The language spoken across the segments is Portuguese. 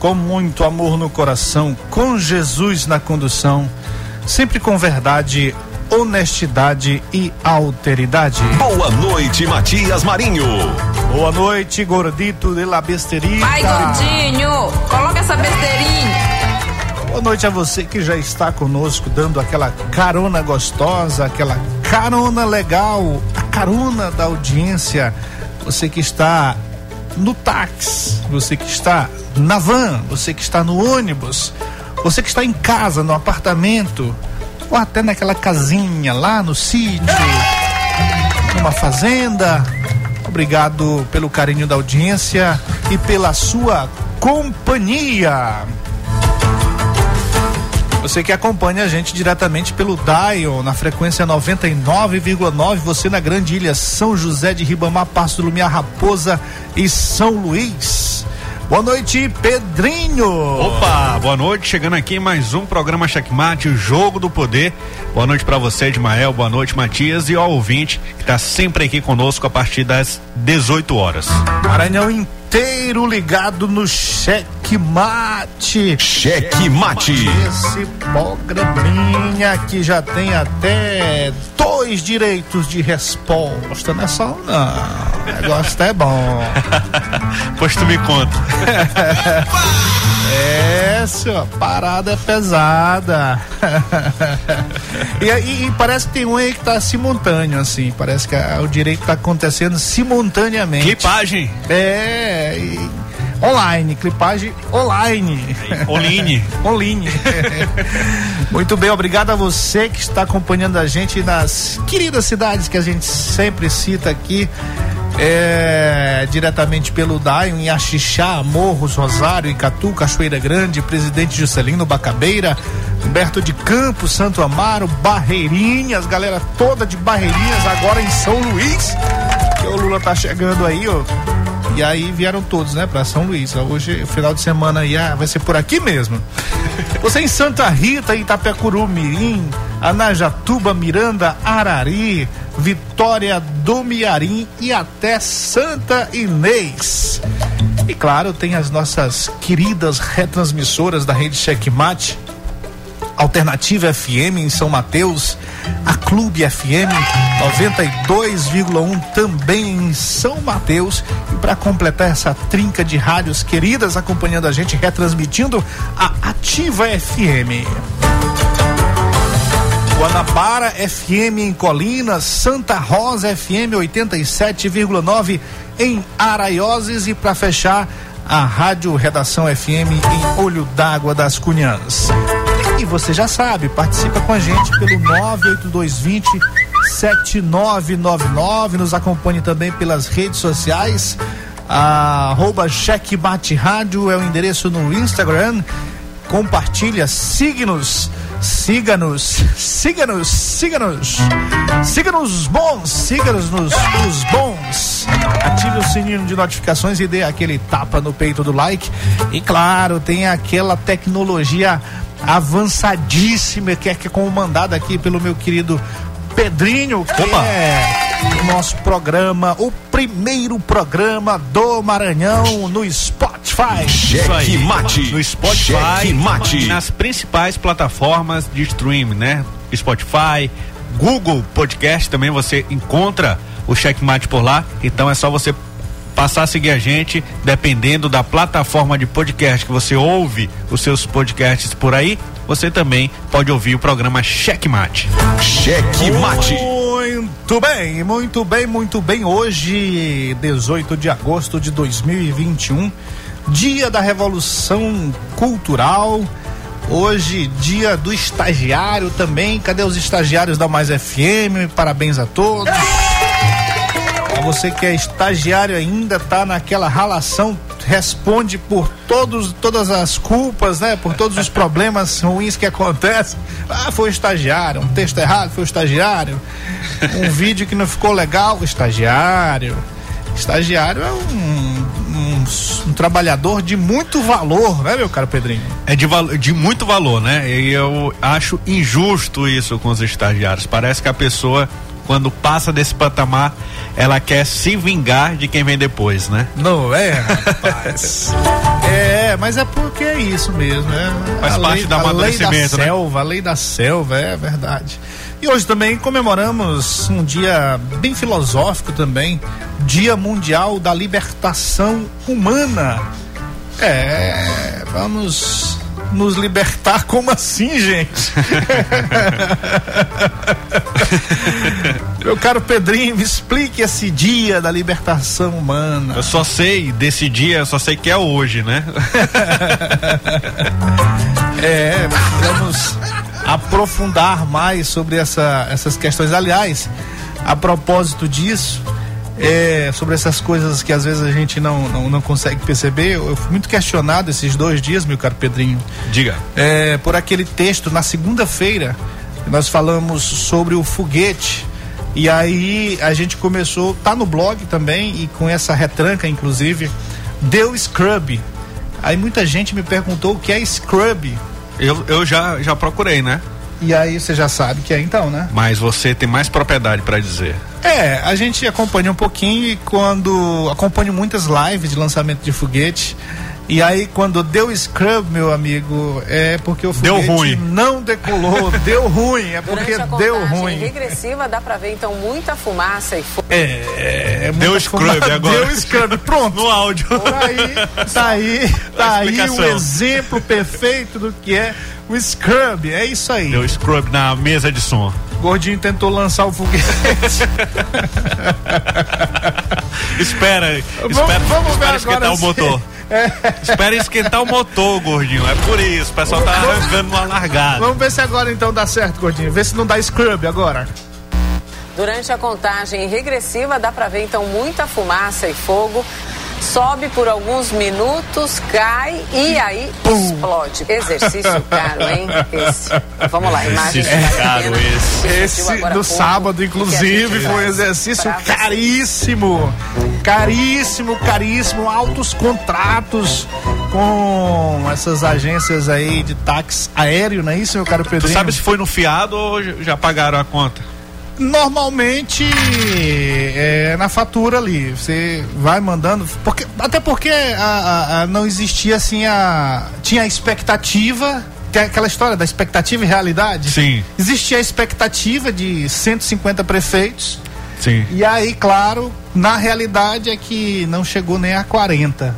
Com muito amor no coração, com Jesus na condução, sempre com verdade, honestidade e alteridade. Boa noite, Matias Marinho. Boa noite, gordito de la besteirinha. Vai, gordinho, coloca essa besteirinha. Boa noite a você que já está conosco, dando aquela carona gostosa, aquela carona legal, a carona da audiência. Você que está no táxi, você que está na van, você que está no ônibus, você que está em casa, no apartamento, ou até naquela casinha lá no sítio, numa fazenda. Obrigado pelo carinho da audiência e pela sua companhia. Você que acompanha a gente diretamente pelo Dial, na frequência 99,9, você na Grande Ilha, São José de Ribamar, Passo do Lumiar, Raposa e São Luís. Boa noite, Pedrinho. Opa, boa noite. Chegando aqui em mais um programa Checkmate, o Jogo do Poder. Boa noite para você, Edmael. Boa noite, Matias. E ao ouvinte que está sempre aqui conosco a partir das 18 horas. Maranhão inteiro ligado no Cheque Mate. Cheque Mate. Esse programinha que já tem até dois direitos de resposta, não é só um, não. O negócio é bom. pois tu me conta. é, senhor, parada é pesada. e, aí e parece que tem um aí que tá simultâneo, assim. Parece que a, o direito tá acontecendo simultaneamente. Clipagem. É, e, online, clipagem online. Online. online. Muito bem, obrigado a você que está acompanhando a gente nas queridas cidades que a gente sempre cita aqui. É, diretamente pelo Daio, em Axixá, Morros, Rosário, Icatu, Cachoeira Grande, Presidente Juscelino, Bacabeira, Humberto de Campos, Santo Amaro, Barreirinhas, galera toda de Barreirinhas, agora em São Luís, que o Lula tá chegando aí, ó. E aí vieram todos, né, para São Luís. Hoje, final de semana aí, ah, vai ser por aqui mesmo. Você em Santa Rita, Itapecuru, Mirim, Anajatuba, Miranda, Arari, Vitória do Miarim e até Santa Inês. E claro, tem as nossas queridas retransmissoras da rede Checkmate, Alternativa FM em São Mateus, a Clube FM 92,1 também em São Mateus. E para completar essa trinca de rádios queridas acompanhando a gente, retransmitindo a Ativa FM. Guanabara FM em Colinas, Santa Rosa FM 87,9 em Araioses e para fechar a Rádio Redação FM em Olho d'Água das Cunhãs. E você já sabe, participa com a gente pelo 98220 7999, nos acompanhe também pelas redes sociais. Arroba Checkmate Rádio é o endereço no Instagram. Compartilha, siga-nos siga-nos, siga-nos, siga-nos, siga-nos bons, siga-nos nos, nos bons. Ative o sininho de notificações e dê aquele tapa no peito do like. E claro, tem aquela tecnologia avançadíssima que é, que é comandada aqui pelo meu querido Pedrinho, que Opa. é o nosso programa, o primeiro programa do Maranhão no Spotify. Cheque Mate. No Spotify, Cheque Mate. nas principais plataformas de streaming, né? Spotify, Google Podcast também você encontra o Checkmate por lá. Então é só você passar a seguir a gente, dependendo da plataforma de podcast que você ouve os seus podcasts por aí, você também pode ouvir o programa Checkmate. Checkmate. Muito bem, muito bem, muito bem. Hoje, 18 de agosto de 2021, dia da Revolução Cultural. Hoje, dia do estagiário também. Cadê os estagiários da Mais FM? Parabéns a todos. Você que é estagiário ainda, tá naquela ralação, responde por todos, todas as culpas, né? Por todos os problemas ruins que acontecem. Ah, foi o estagiário, um texto errado, foi o estagiário. Um vídeo que não ficou legal, o estagiário. Estagiário é um, um, um, trabalhador de muito valor, né, meu caro Pedrinho? É de, de muito valor, né? E eu acho injusto isso com os estagiários. Parece que a pessoa quando passa desse patamar, ela quer se vingar de quem vem depois, né? Não é, rapaz. é, mas é porque é isso mesmo, né? Faz a parte lei, da amadurecimento, lei da né? selva, a lei da selva, é verdade. E hoje também comemoramos um dia bem filosófico também, Dia Mundial da Libertação Humana. É, vamos nos libertar? Como assim, gente? Meu caro Pedrinho, me explique esse dia da libertação humana. Eu só sei desse dia, eu só sei que é hoje, né? é, vamos aprofundar mais sobre essa, essas questões. Aliás, a propósito disso, é, sobre essas coisas que às vezes a gente não, não, não consegue perceber. Eu, eu, fui muito questionado esses dois dias, meu caro Pedrinho. Diga. É, por aquele texto na segunda-feira, nós falamos sobre o foguete. E aí a gente começou, tá no blog também, e com essa retranca, inclusive, deu Scrub. Aí muita gente me perguntou o que é Scrub. Eu, eu já, já procurei, né? E aí você já sabe que é então, né? Mas você tem mais propriedade para dizer. É, a gente acompanha um pouquinho e quando acompanho muitas lives de lançamento de foguete. E aí, quando deu scrub, meu amigo, é porque o foguete deu ruim. não decolou, deu ruim, é porque deu ruim. regressiva dá pra ver então muita fumaça e fogo. É, é deu scrub fumaça, agora. Deu scrub, pronto. No áudio. Por aí, tá aí, tá aí o exemplo perfeito do que é o scrub, é isso aí. Deu scrub na mesa de som. Gordinho tentou lançar o foguete. espera, vamos, espera, vamos espera esquentar o motor. É. Espera esquentar o motor, gordinho. É por isso. O pessoal tá arrancando uma largada. Vamos ver se agora então dá certo, gordinho. Vê se não dá scrub agora. Durante a contagem regressiva, dá para ver então muita fumaça e fogo sobe por alguns minutos, cai e aí Pum. explode. Exercício caro, hein? Esse. Vamos lá, imagem é caro esse. Esse do pouco, sábado, inclusive, foi um exercício caríssimo. Caríssimo, caríssimo, altos contratos com essas agências aí de táxi aéreo, não é isso, meu caro Pedro? Tu sabe se foi no fiado ou já pagaram a conta? Normalmente é na fatura ali. Você vai mandando. Porque, até porque a, a, a não existia assim a. Tinha a expectativa tem aquela história da expectativa e realidade. Sim. Existia a expectativa de 150 prefeitos. Sim. E aí, claro, na realidade é que não chegou nem a 40.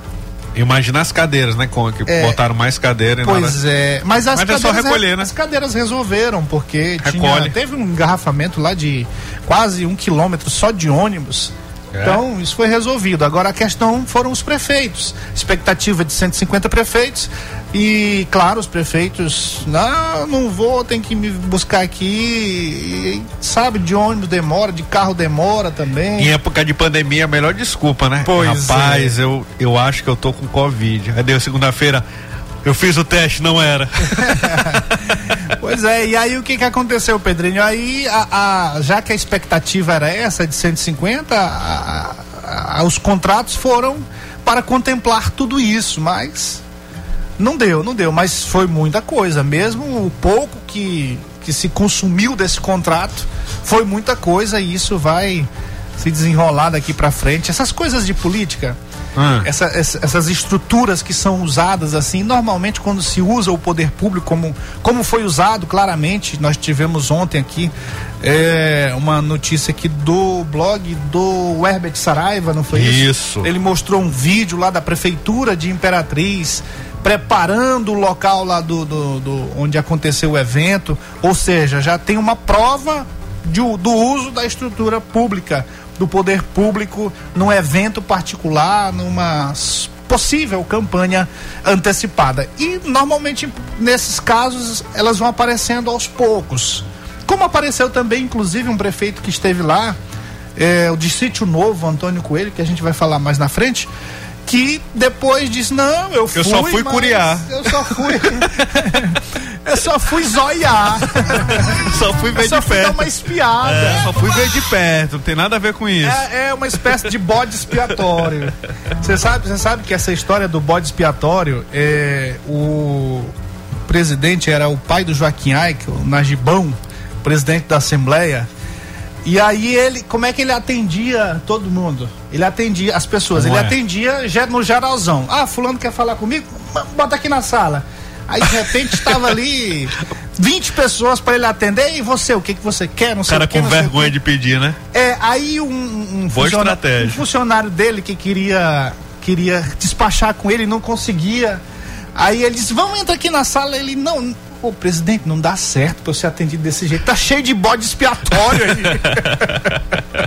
Imagina as cadeiras, né? Com, que é, botaram mais cadeira. Pois é. Mas as Mas cadeiras, é só recolher, né? As cadeiras resolveram, porque tinha, teve um engarrafamento lá de quase um quilômetro só de ônibus. É. Então, isso foi resolvido. Agora a questão foram os prefeitos. Expectativa de 150 prefeitos. E, claro, os prefeitos, não, não vou, tem que me buscar aqui. E, sabe, de ônibus demora, de carro demora também. Em época de pandemia, a melhor desculpa, né? Pois Rapaz, é. eu, eu acho que eu tô com Covid. Aí deu segunda-feira. Eu fiz o teste, não era. pois é, e aí o que que aconteceu, Pedrinho? Aí, a, a já que a expectativa era essa, de 150, a, a, os contratos foram para contemplar tudo isso, mas não deu, não deu, mas foi muita coisa. Mesmo o pouco que, que se consumiu desse contrato, foi muita coisa e isso vai se desenrolar daqui para frente. Essas coisas de política ah. Essa, essa, essas estruturas que são usadas assim, normalmente quando se usa o poder público como, como foi usado claramente, nós tivemos ontem aqui é, uma notícia aqui do blog do Herbert Saraiva, não foi isso? Isso. Ele mostrou um vídeo lá da prefeitura de Imperatriz preparando o local lá do, do, do onde aconteceu o evento, ou seja, já tem uma prova de, do uso da estrutura pública, do poder público num evento particular, numa possível campanha antecipada. E normalmente nesses casos elas vão aparecendo aos poucos. Como apareceu também, inclusive, um prefeito que esteve lá, é, o de Sítio Novo, Antônio Coelho, que a gente vai falar mais na frente, que depois disse, não, eu fui. Eu só fui curiar. Eu só fui. eu só fui zoiar. só fui ver eu só de fui perto. dar uma espiada. É, só fui ver de perto, não tem nada a ver com isso. É, é uma espécie de bode expiatório. Você sabe, você sabe que essa história do bode expiatório, é, o presidente era o pai do Joaquim Aik, o Najibão, presidente da Assembleia. E aí ele, como é que ele atendia todo mundo? Ele atendia as pessoas, Como ele é? atendia no geralzão. Ah, fulano quer falar comigo? Bota aqui na sala. Aí de repente estava ali 20 pessoas para ele atender e você, o que que você quer? Não O sei cara o que, com vergonha de pedir, né? É, aí um, um, estratégia. um funcionário dele que queria queria despachar com ele, não conseguia. Aí ele disse: Vamos entrar aqui na sala. Ele não. Ô, presidente, não dá certo pra eu ser atendido desse jeito. Tá cheio de bode expiatório aí.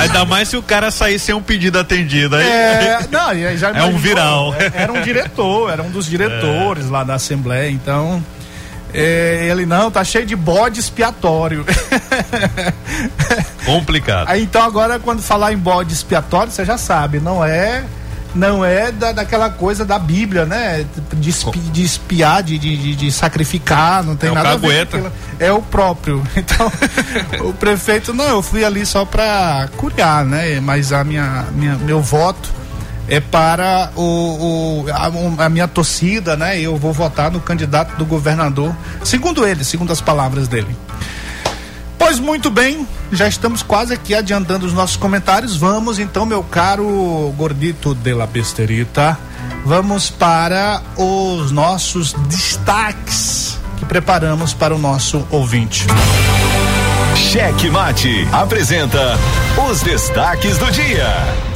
Ainda mais se o cara sair sem um pedido atendido. Aí, É, não, aí já É um viral. é, Era um diretor, era um dos diretores lá da Assembleia, então. é, ele não, tá cheio de bode expiatório. complicado. Aí então agora quando falar em bode expiatório, você já sabe, não é não é da, daquela coisa da Bíblia, né? De, espi, de espiar, de, de, de sacrificar, não tem É nada a ver aquilo. É o próprio. Então, o prefeito, não, eu fui ali só para curiar, né? Mas a minha, minha meu voto é para o, o- a, a minha torcida, né? Eu vou votar no candidato do governador, segundo ele, segundo as palavras dele. Pois muito bem, já estamos quase aqui adiantando os nossos comentários. Vamos então, meu caro gordito de la besterita, vamos para os nossos destaques que preparamos para o nosso ouvinte. Cheque Mate apresenta os destaques do dia.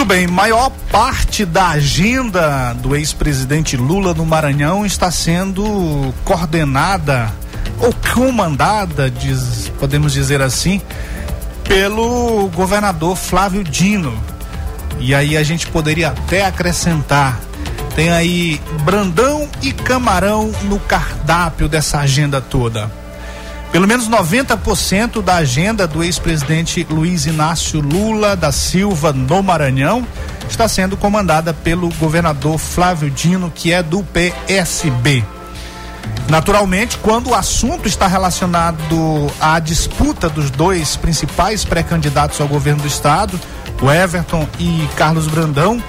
Muito bem, maior parte da agenda do ex-presidente Lula no Maranhão está sendo coordenada ou comandada, diz- podemos dizer assim, pelo governador Flávio Dino. E aí a gente poderia até acrescentar, tem aí Brandão e Camarão no cardápio dessa agenda toda. Pelo menos 90% da agenda do ex-presidente Luiz Inácio Lula da Silva no Maranhão está sendo comandada pelo governador Flávio Dino, que é do PSB. Naturalmente, quando o assunto está relacionado à disputa dos dois principais pré-candidatos ao governo do estado, o Everton e Carlos Brandão,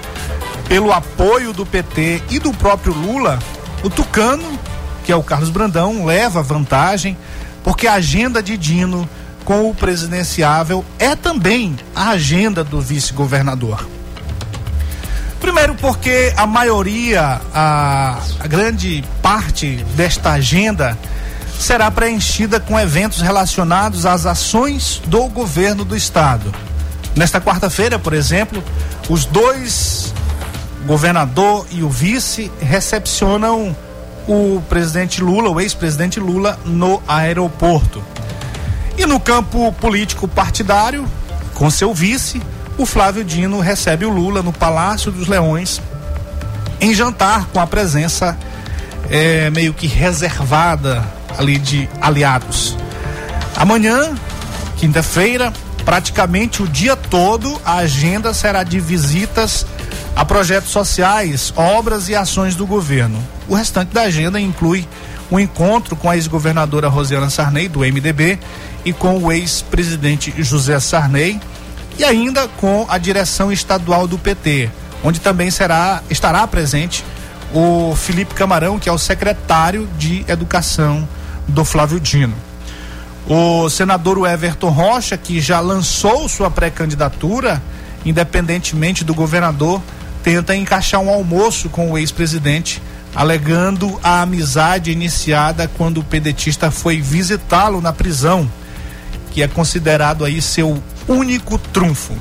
pelo apoio do PT e do próprio Lula, o Tucano, que é o Carlos Brandão, leva vantagem, porque a agenda de Dino com o presidenciável é também a agenda do vice-governador. Primeiro, porque a maioria, a, a grande parte desta agenda será preenchida com eventos relacionados às ações do governo do estado. Nesta quarta-feira, por exemplo, os dois, o governador e o vice, recepcionam o presidente Lula, o ex-presidente Lula, no aeroporto. E no campo político partidário, com seu vice, o Flávio Dino recebe o Lula no Palácio dos Leões em jantar com a presença eh, meio que reservada ali de aliados. Amanhã, quinta-feira, praticamente o dia todo, a agenda será de visitas a projetos sociais, obras e ações do governo. O restante da agenda inclui um encontro com a ex-governadora Rosiana Sarney, do MDB, e com o ex-presidente José Sarney, e ainda com a direção estadual do PT, onde também será, estará presente o Felipe Camarão, que é o secretário de Educação do Flávio Dino. O senador Everton Rocha, que já lançou sua pré-candidatura, independentemente do governador, tenta encaixar um almoço com o ex-presidente, alegando a amizade iniciada quando o pedetista foi visitá-lo na prisão, que é considerado aí seu único trunfo.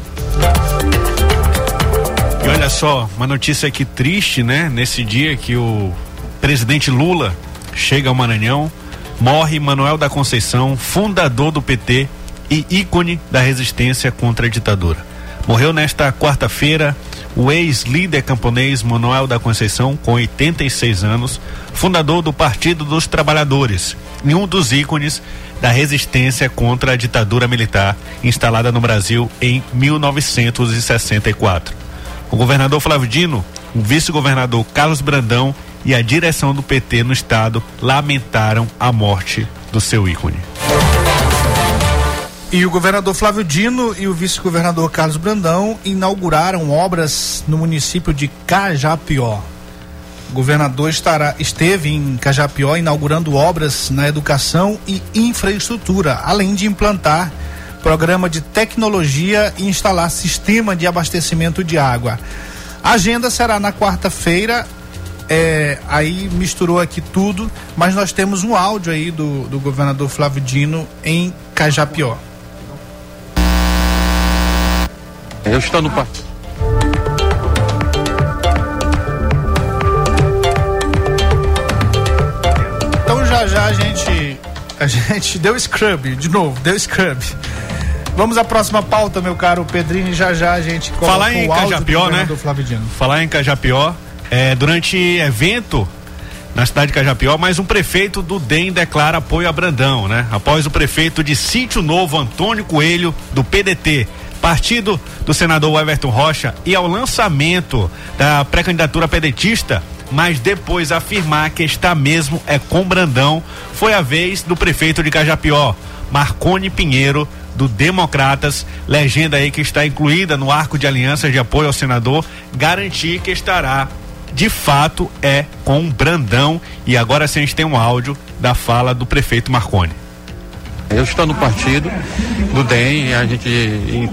E olha só, uma notícia aqui triste, né? Nesse dia que o presidente Lula chega ao Maranhão, morre Manuel da Conceição, fundador do PT e ícone da resistência contra a ditadura. Morreu nesta quarta-feira o ex-líder camponês Manuel da Conceição, com 86 anos, fundador do Partido dos Trabalhadores e um dos ícones da resistência contra a ditadura militar instalada no Brasil em 1964. O governador Flávio Dino, o vice-governador Carlos Brandão e a direção do PT no estado lamentaram a morte do seu ícone. E o governador Flávio Dino e o vice-governador Carlos Brandão inauguraram obras no município de Cajapió. O governador estará, esteve em Cajapió inaugurando obras na educação e infraestrutura, além de implantar programa de tecnologia e instalar sistema de abastecimento de água. A agenda será na quarta-feira. É, aí misturou aqui tudo, mas nós temos um áudio aí do, do governador Flávio Dino em Cajapió. Eu estou no partido. Então já já a gente a gente deu scrub de novo, deu scrub. Vamos à próxima pauta, meu caro Pedrinho, já já a gente coloca Falar em o Cajapió, né? Falar em Cajapió, é, durante evento na cidade de Cajapió, mas um prefeito do DEM declara apoio a Brandão, né? Após o prefeito de Sítio Novo, Antônio Coelho, do PDT, partido do senador Everton Rocha, e ao lançamento da pré-candidatura pedetista, mas depois afirmar que está mesmo é com Brandão, foi a vez do prefeito de Cajapió, Marcone Pinheiro, do Democratas, legenda aí que está incluída no arco de alianças de apoio ao senador, garantir que estará de fato é com Brandão e agora sim a gente tem um áudio da fala do prefeito Marcone. Eu estou no partido do DEM, a gente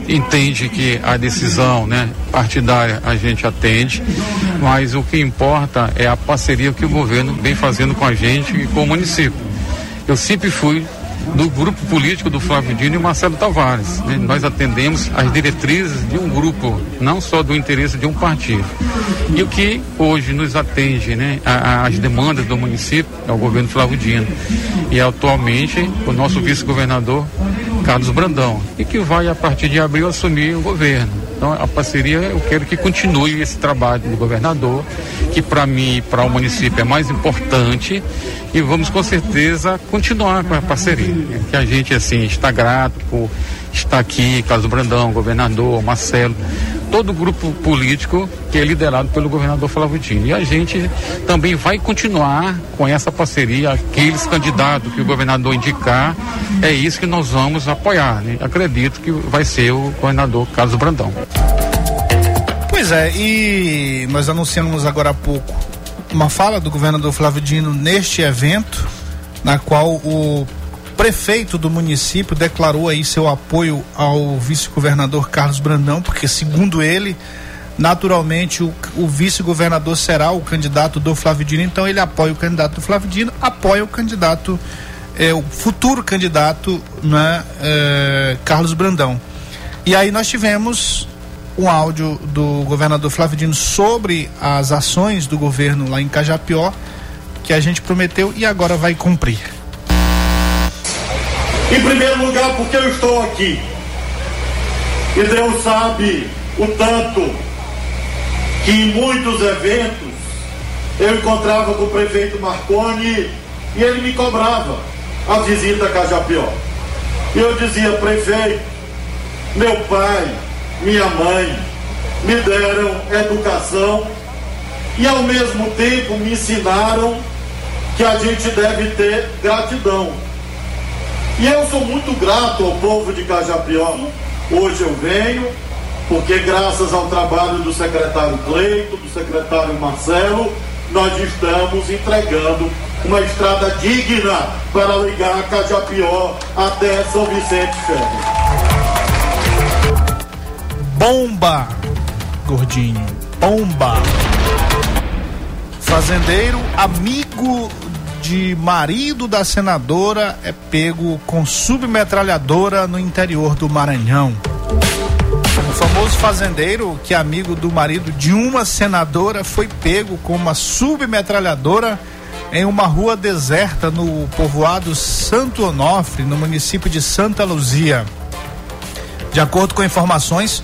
entende que a decisão né, partidária a gente atende, mas o que importa é a parceria que o governo vem fazendo com a gente e com o município. Eu sempre fui do grupo político do Flávio Dino e Marcelo Tavares. Né? Nós atendemos as diretrizes de um grupo, não só do interesse de um partido. E o que hoje nos atende né, às demandas do município é o governo Flávio Dino. E atualmente o nosso vice-governador Carlos Brandão. E que vai, a partir de abril, assumir o governo. Então, a parceria, eu quero que continue esse trabalho do governador, que para mim e para o município é mais importante e vamos com certeza continuar com a parceria. Que a gente assim está grato por estar aqui, Carlos Brandão, governador, Marcelo, todo grupo político que é liderado pelo governador Flávio Dino. E a gente também vai continuar com essa parceria, aqueles candidatos que o governador indicar, é isso que nós vamos apoiar. Né? Acredito que vai ser o governador Carlos Brandão. Pois é, e nós anunciamos agora há pouco uma fala do governador Flávio Dino neste evento, na qual o prefeito do município declarou aí seu apoio ao vice-governador Carlos Brandão, porque segundo ele, naturalmente o, o vice-governador será o candidato do Flávio Dino, então ele apoia o candidato do Flávio Dino, apoia o candidato, é, o futuro candidato, né, é, Carlos Brandão. E aí nós tivemos um áudio do governador Flávio Dino sobre as ações do governo lá em Cajapió, que a gente prometeu e agora vai cumprir. Em primeiro lugar, porque eu estou aqui. E Deus sabe o tanto que em muitos eventos eu encontrava com o prefeito Marconi e ele me cobrava a visita a Cajapió. E eu dizia, prefeito, meu pai, minha mãe, me deram educação e ao mesmo tempo me ensinaram que a gente deve ter gratidão. E eu sou muito grato ao povo de Cajapió. Hoje eu venho porque graças ao trabalho do secretário Cleito, do secretário Marcelo, nós estamos entregando uma estrada digna para ligar Cajapió até São Vicente Ferro bomba, gordinho. Pomba. Fazendeiro, amigo de marido da senadora, é pego com submetralhadora no interior do Maranhão. O famoso fazendeiro, que é amigo do marido de uma senadora, foi pego com uma submetralhadora em uma rua deserta no povoado Santo Onofre, no município de Santa Luzia. De acordo com informações,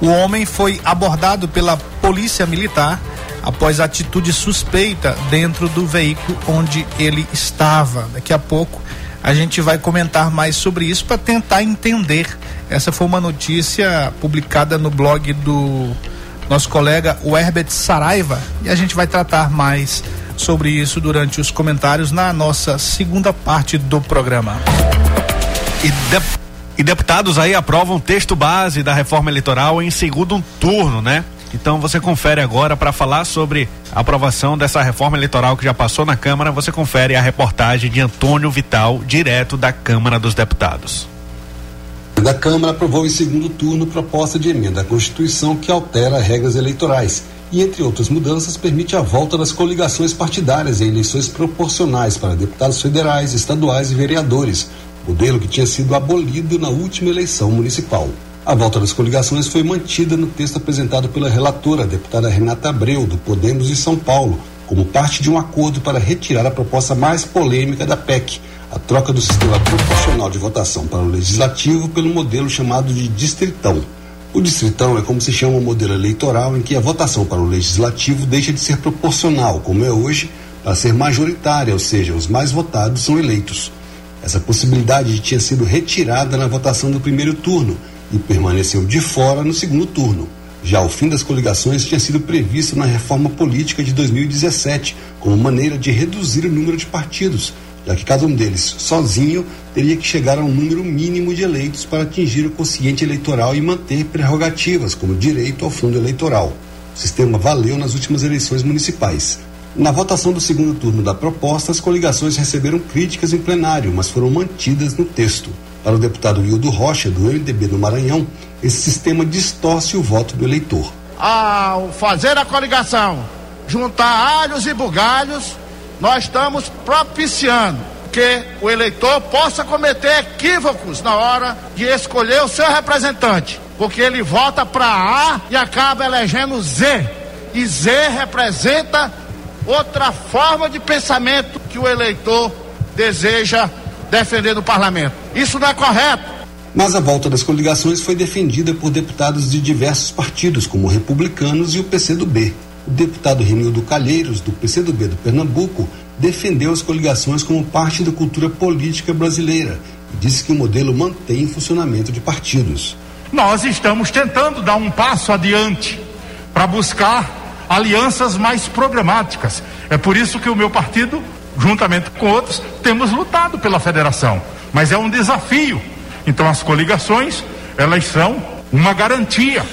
o homem foi abordado pela polícia militar após atitude suspeita dentro do veículo onde ele estava. Daqui a pouco a gente vai comentar mais sobre isso para tentar entender. Essa foi uma notícia publicada no blog do nosso colega Herbert Saraiva e a gente vai tratar mais sobre isso durante os comentários na nossa segunda parte do programa. E, de, e deputados aí aprovam texto base da reforma eleitoral em segundo turno, né? Então você confere agora para falar sobre a aprovação dessa reforma eleitoral que já passou na Câmara. Você confere a reportagem de Antônio Vital, direto da Câmara dos Deputados. Da Câmara aprovou em segundo turno proposta de emenda à Constituição que altera regras eleitorais e, entre outras mudanças, permite a volta das coligações partidárias em eleições proporcionais para deputados federais, estaduais e vereadores, modelo que tinha sido abolido na última eleição municipal. A volta das coligações foi mantida no texto apresentado pela relatora, deputada Renata Abreu, do Podemos de São Paulo, como parte de um acordo para retirar a proposta mais polêmica da PEC, a troca do sistema proporcional de votação para o legislativo pelo modelo chamado de distritão. O distritão é como se chama o modelo eleitoral em que a votação para o legislativo deixa de ser proporcional, como é hoje, para ser majoritária, ou seja, os mais votados são eleitos. Essa possibilidade tinha sido retirada na votação do primeiro turno e permaneceu de fora no segundo turno. Já o fim das coligações tinha sido previsto na reforma política de 2017, como maneira de reduzir o número de partidos, já que cada um deles, sozinho, teria que chegar a um número mínimo de eleitos para atingir o quociente eleitoral e manter prerrogativas, como direito ao fundo eleitoral. O sistema valeu nas últimas eleições municipais. Na votação do segundo turno da proposta, as coligações receberam críticas em plenário, mas foram mantidas no texto. Para o deputado Hildo Rocha, do MDB do Maranhão, esse sistema distorce o voto do eleitor. Ao fazer a coligação, juntar alhos e bugalhos, nós estamos propiciando que o eleitor possa cometer equívocos na hora de escolher o seu representante, porque ele vota para A e acaba elegendo Z. E Z representa outra forma de pensamento que o eleitor deseja defender no parlamento. Isso não é correto. Mas a volta das coligações foi defendida por deputados de diversos partidos, como republicanos e o PCdoB. O deputado Renildo Calheiros, do PCdoB do Pernambuco, defendeu as coligações como parte da cultura política brasileira e disse que o modelo mantém o funcionamento de partidos. Nós estamos tentando dar um passo adiante para buscar alianças mais programáticas. É por isso que o meu partido, juntamente com outros, temos lutado pela federação. Mas é um desafio. Então as coligações, elas são uma garantia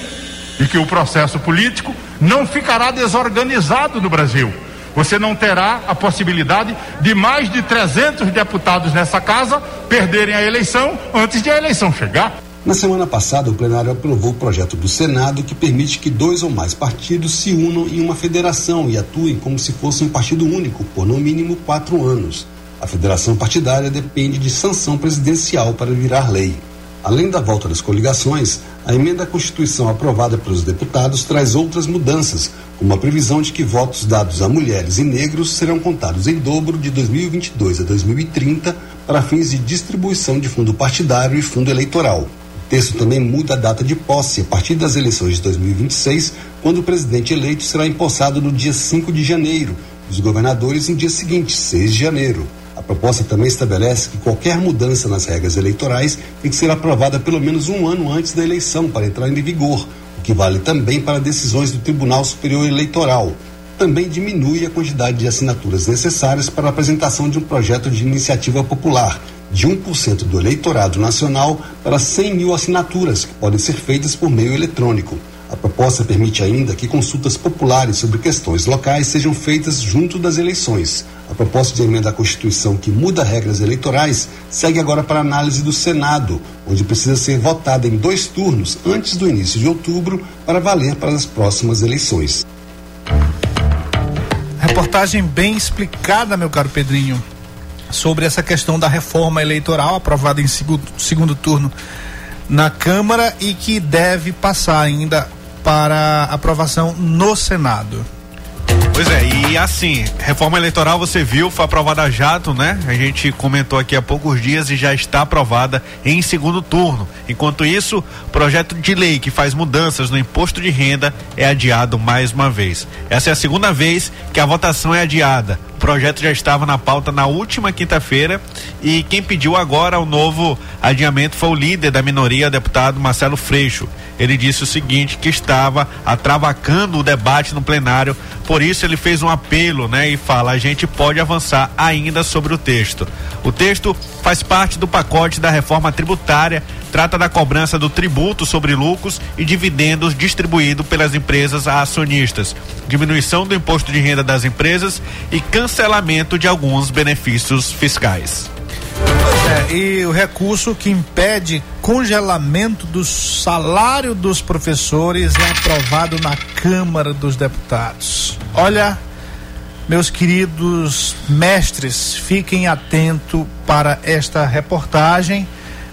de que o processo político não ficará desorganizado no Brasil. Você não terá a possibilidade de mais de 300 deputados nessa casa perderem a eleição antes de a eleição chegar. Na semana passada, o plenário aprovou o projeto do Senado que permite que dois ou mais partidos se unam em uma federação e atuem como se fosse um partido único por no mínimo quatro anos. A federação partidária depende de sanção presidencial para virar lei. Além da volta das coligações, a emenda à Constituição aprovada pelos deputados traz outras mudanças, como a previsão de que votos dados a mulheres e negros serão contados em dobro de 2022 a 2030 para fins de distribuição de fundo partidário e fundo eleitoral. Texto também muda a data de posse a partir das eleições de 2026, quando o presidente eleito será empossado no dia 5 de janeiro, os governadores no dia seguinte, 6 de janeiro. A proposta também estabelece que qualquer mudança nas regras eleitorais tem que ser aprovada pelo menos um ano antes da eleição para entrar em vigor, o que vale também para decisões do Tribunal Superior Eleitoral. Também diminui a quantidade de assinaturas necessárias para a apresentação de um projeto de iniciativa popular, de 1% do eleitorado nacional para 100 mil assinaturas, que podem ser feitas por meio eletrônico. A proposta permite ainda que consultas populares sobre questões locais sejam feitas junto das eleições. A proposta de emenda à Constituição que muda regras eleitorais segue agora para análise do Senado, onde precisa ser votada em dois turnos antes do início de outubro para valer para as próximas eleições. Reportagem bem explicada, meu caro Pedrinho, sobre essa questão da reforma eleitoral aprovada em segundo, segundo turno na Câmara e que deve passar ainda para aprovação no Senado. Pois é, e assim, reforma eleitoral você viu, foi aprovada jato, né? A gente comentou aqui há poucos dias e já está aprovada em segundo turno. Enquanto isso, projeto de lei que faz mudanças no imposto de renda é adiado mais uma vez. Essa é a segunda vez que a votação é adiada. O projeto já estava na pauta na última quinta-feira e quem pediu agora o novo adiamento foi o líder da minoria, deputado Marcelo Freixo. Ele disse o seguinte, que estava atravacando o debate no plenário, por isso ele fez um apelo, né, e fala: a gente pode avançar ainda sobre o texto. O texto faz parte do pacote da reforma tributária, trata da cobrança do tributo sobre lucros e dividendos distribuído pelas empresas a acionistas, diminuição do imposto de renda das empresas e cancelamento de alguns benefícios fiscais. É, e o recurso que impede congelamento do salário dos professores é aprovado na Câmara dos Deputados. Olha, meus queridos mestres, fiquem atentos para esta reportagem.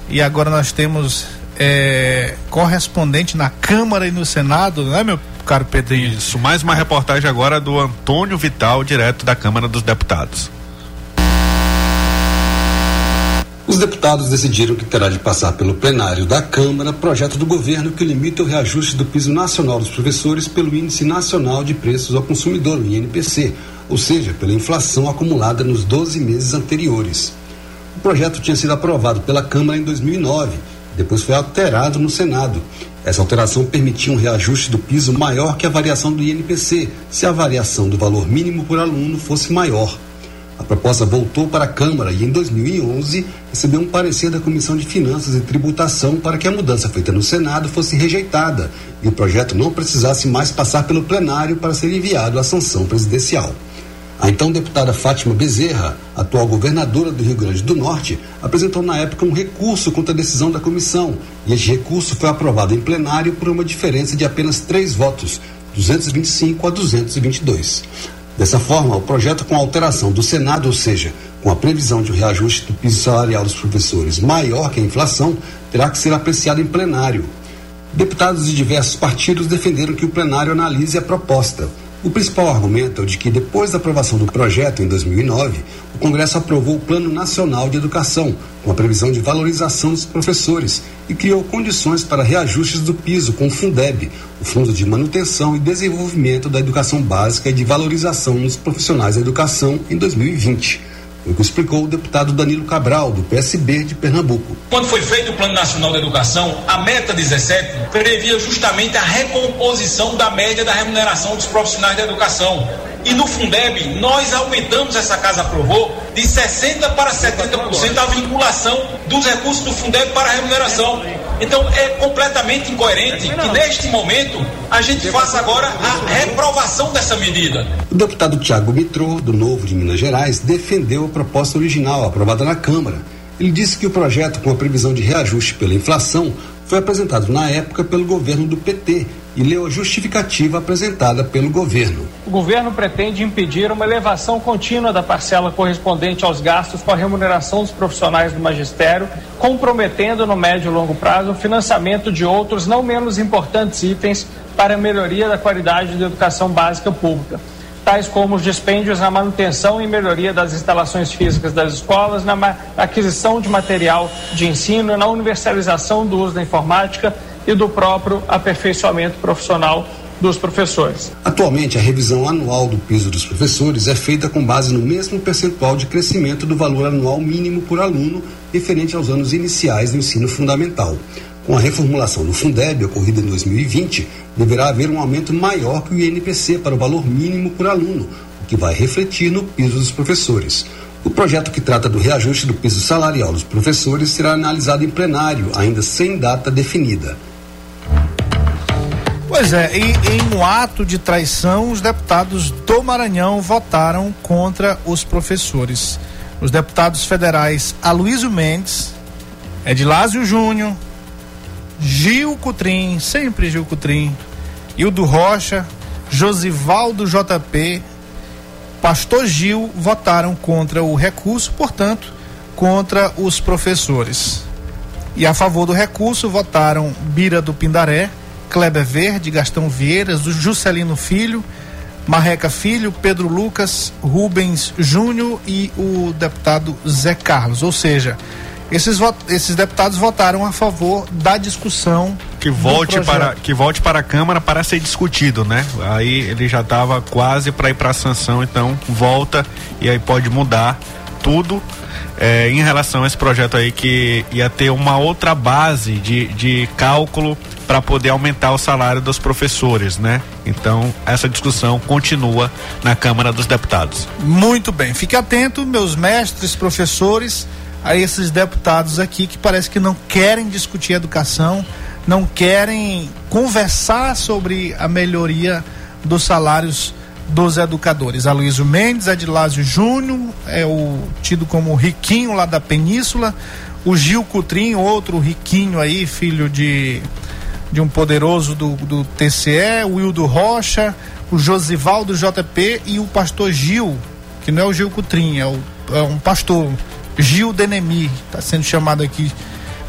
E agora nós temos é, correspondente na Câmara e no Senado, não é, meu caro Pedrinho? Isso, mais uma reportagem agora do Antônio Vital, direto da Câmara dos Deputados. Os deputados decidiram que terá de passar pelo plenário da Câmara projeto do governo que limita o reajuste do piso nacional dos professores pelo Índice Nacional de Preços ao Consumidor, INPC, ou seja, pela inflação acumulada nos 12 meses anteriores. O projeto tinha sido aprovado pela Câmara em 2009, depois foi alterado no Senado. Essa alteração permitia um reajuste do piso maior que a variação do INPC, se a variação do valor mínimo por aluno fosse maior. A proposta voltou para a Câmara e, em 2011, recebeu um parecer da Comissão de Finanças e Tributação para que a mudança feita no Senado fosse rejeitada e o projeto não precisasse mais passar pelo plenário para ser enviado à sanção presidencial. A então deputada Fátima Bezerra, atual governadora do Rio Grande do Norte, apresentou na época um recurso contra a decisão da comissão e este recurso foi aprovado em plenário por uma diferença de apenas três votos, 225 a 222. Dessa forma, o projeto com alteração do Senado, ou seja, com a previsão de um reajuste do piso salarial dos professores maior que a inflação, terá que ser apreciado em plenário. Deputados de diversos partidos defenderam que o plenário analise a proposta. O principal argumento é o de que, depois da aprovação do projeto em 2009, o Congresso aprovou o Plano Nacional de Educação, com a previsão de valorização dos professores, e criou condições para reajustes do piso com o Fundeb, o Fundo de Manutenção e Desenvolvimento da Educação Básica e de Valorização dos Profissionais da Educação em 2020 o que explicou o deputado Danilo Cabral, do PSB de Pernambuco. Quando foi feito o Plano Nacional de Educação, a meta 17 previa justamente a recomposição da média da remuneração dos profissionais da educação. E no Fundeb, nós aumentamos, essa casa aprovou, de 60% para 70% a vinculação dos recursos do Fundeb para a remuneração. Então é completamente incoerente que neste momento a gente faça agora a reprovação dessa medida. O deputado Tiago Mitrô, do Novo de Minas Gerais, defendeu a proposta original aprovada na Câmara. Ele disse que o projeto com a previsão de reajuste pela inflação foi apresentado na época pelo governo do PT e leu a justificativa apresentada pelo governo. O governo pretende impedir uma elevação contínua da parcela correspondente aos gastos com a remuneração dos profissionais do magistério, comprometendo no médio e longo prazo o financiamento de outros não menos importantes itens para a melhoria da qualidade da educação básica pública tais como os dispêndios na manutenção e melhoria das instalações físicas das escolas, na aquisição de material de ensino, na universalização do uso da informática e do próprio aperfeiçoamento profissional dos professores. Atualmente, a revisão anual do piso dos professores é feita com base no mesmo percentual de crescimento do valor anual mínimo por aluno referente aos anos iniciais do ensino fundamental. Com a reformulação do Fundeb, ocorrida em 2020, deverá haver um aumento maior que o INPC para o valor mínimo por aluno, o que vai refletir no piso dos professores. O projeto que trata do reajuste do piso salarial dos professores será analisado em plenário, ainda sem data definida. Pois é, e em um ato de traição, os deputados do Maranhão votaram contra os professores. Os deputados federais Aloysio Mendes, Edilásio Júnior, Gil Cutrim, sempre Gil Cutrim, Hildo Rocha, Josivaldo JP, Pastor Gil votaram contra o recurso, portanto, contra os professores. E a favor do recurso votaram Bira do Pindaré, Kleber Verde, Gastão Vieiras, Juscelino Filho, Marreca Filho, Pedro Lucas, Rubens Júnior e o deputado Zé Carlos. Ou seja, esses, esses deputados votaram a favor da discussão que volte para que volte para a Câmara para ser discutido, né? Aí ele já estava quase para ir para a sanção, então volta e aí pode mudar tudo é, em relação a esse projeto aí que ia ter uma outra base de, de cálculo para poder aumentar o salário dos professores, né? Então, essa discussão continua na Câmara dos Deputados. Muito bem. Fique atento, meus mestres, professores, a esses deputados aqui que parece que não querem discutir educação, não querem conversar sobre a melhoria dos salários dos educadores. Aloysio Mendes, Edilásio Júnior, é o tido como riquinho lá da Península, o Gil Cutrim, outro riquinho aí, filho de, de um poderoso do, do TCE, o Wildo Rocha, o Josivaldo JP e o pastor Gil, que não é o Gil Cutrim, é, o, é um pastor, Gil Denemi, está sendo chamado aqui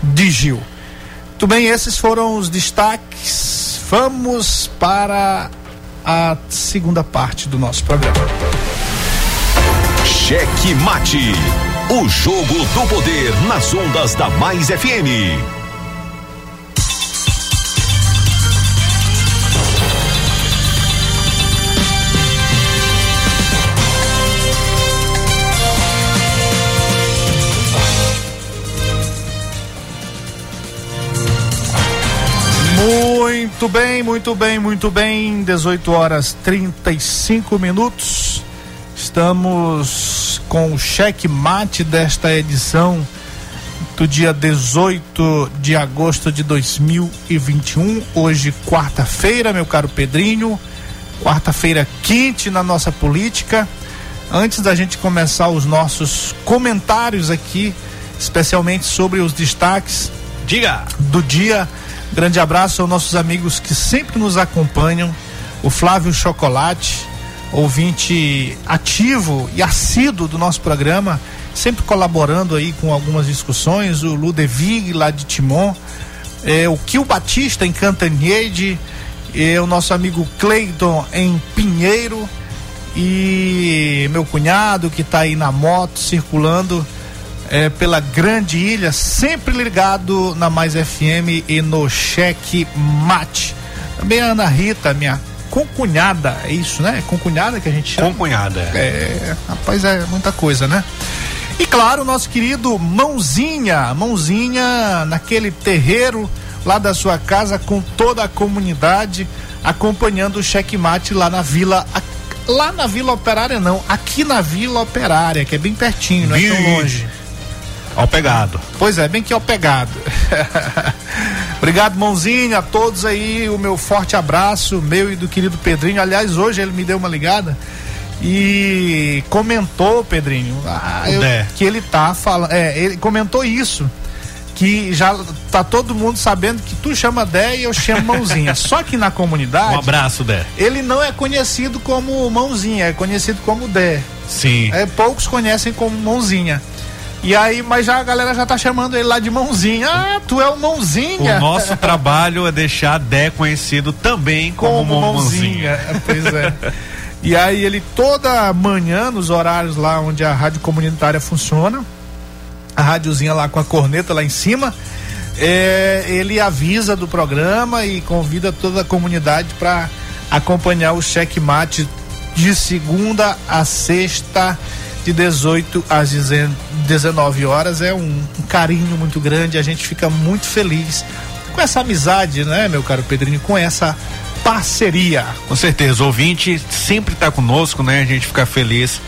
de Gil. Muito bem, esses foram os destaques. Vamos para a segunda parte do nosso programa. Cheque Mate. O jogo do poder nas ondas da Mais FM. Muito bem, muito bem, muito bem. 18 horas 35 minutos. Estamos com o cheque mate desta edição do dia 18 de agosto de 2021. Hoje, quarta-feira, meu caro Pedrinho. Quarta-feira quente na nossa política. Antes da gente começar os nossos comentários aqui, especialmente sobre os destaques Diga. do dia Grande abraço aos nossos amigos que sempre nos acompanham. O Flávio Chocolate, ouvinte ativo e assíduo do nosso programa, sempre colaborando aí com algumas discussões. O Ludevig lá de Timon, é, o Kil Batista em Cantanhede, é, o nosso amigo Cleiton em Pinheiro e meu cunhado que está aí na moto circulando é, pela grande ilha, sempre ligado na Mais FM e no Cheque Mate. Também a Ana Rita, minha concunhada, é isso, né? Concunhada que a gente chama? Concunhada. É, rapaz, é muita coisa, né? E claro, nosso querido Mãozinha, Mãozinha naquele terreiro lá da sua casa com toda a comunidade acompanhando o checkmate lá na Vila lá na Vila Operária não, aqui na Vila Operária, que é bem pertinho, não é tão longe. Ao pegado. Pois é, bem que ao pegado. Obrigado, mãozinha, a todos aí, o meu forte abraço, meu e do querido Pedrinho. Aliás, hoje ele me deu uma ligada e comentou, Pedrinho, ah, eu, que ele tá falando. É, ele comentou isso. Que já tá todo mundo sabendo que tu chama Dé e eu chamo Mãozinha. Só que na comunidade. Um abraço, Dé. Ele não é conhecido como Mãozinha, é conhecido como Dé. Sim. É, poucos conhecem como Mãozinha. E aí, mas já a galera já tá chamando ele lá de mãozinha. Ah, tu é o mãozinha. O nosso trabalho é deixar Dé conhecido também como, como mãozinha. mãozinha. Pois é. E aí ele toda manhã, nos horários lá onde a rádio comunitária funciona, a rádiozinha lá com a corneta lá em cima, é, ele avisa do programa e convida toda a comunidade para acompanhar o checkmate de segunda a sexta de 18 às 19 horas. É um, um carinho muito grande, a gente fica muito feliz com essa amizade, né, meu caro Pedrinho, com essa parceria. Com certeza, o ouvinte sempre está conosco, né? A gente fica feliz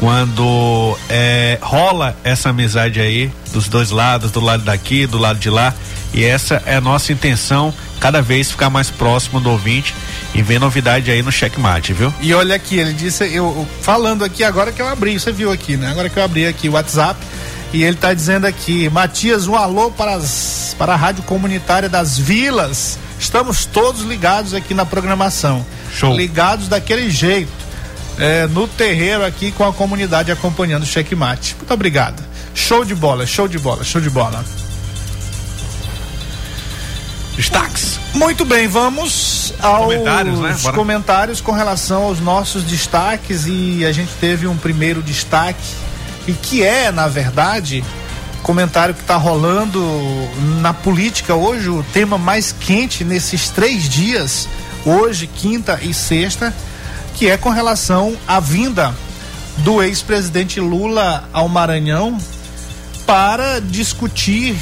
quando é, rola essa amizade aí dos dois lados, do lado daqui, do lado de lá. E essa é a nossa intenção cada vez ficar mais próximo do ouvinte e ver novidade aí no checkmate, viu? E olha aqui, ele disse, eu falando aqui agora que eu abri, você viu aqui, né? Agora que eu abri aqui o WhatsApp e ele está dizendo aqui, Matias, um alô para, as, para a Rádio Comunitária das Vilas. Estamos todos ligados aqui na programação. Show. Ligados daquele jeito. É, no terreiro aqui com a comunidade acompanhando o checkmate. Muito obrigado. Show de bola, show de bola, show de bola. Destaques. Muito bem, vamos aos Comentários, né? Comentários com relação aos nossos destaques e a gente teve um primeiro destaque e que é, na verdade, comentário que está rolando na política hoje, o tema mais quente nesses três dias, hoje, quinta e sexta, que é com relação à vinda do ex-presidente Lula ao Maranhão para discutir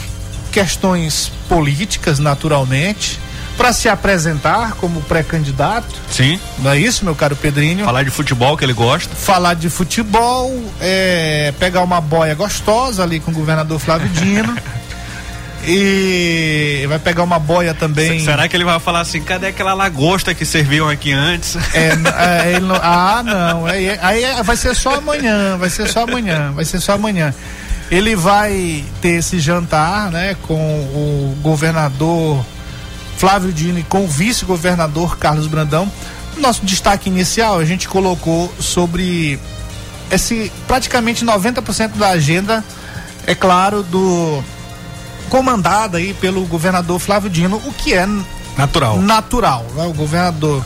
questões políticas, naturalmente, para se apresentar como pré-candidato. Sim. Não é isso, meu caro Pedrinho? Falar de futebol que ele gosta. Falar de futebol, é, pegar uma boia gostosa ali com o governador Flávio Dino. e vai pegar uma boia também. Será que ele vai falar assim, cadê aquela lagosta que serviam aqui antes? É, é, ele não- ah, não. Aí, aí é- vai ser só amanhã. Vai ser só amanhã. Vai ser só amanhã. Ele vai ter esse jantar, né, com o governador Flávio Dino e com o vice-governador Carlos Brandão. Nosso destaque inicial a gente colocou sobre esse praticamente 90% da agenda, é claro, do comandada aí pelo governador Flávio Dino, o que é Natural. natural. né? O governador,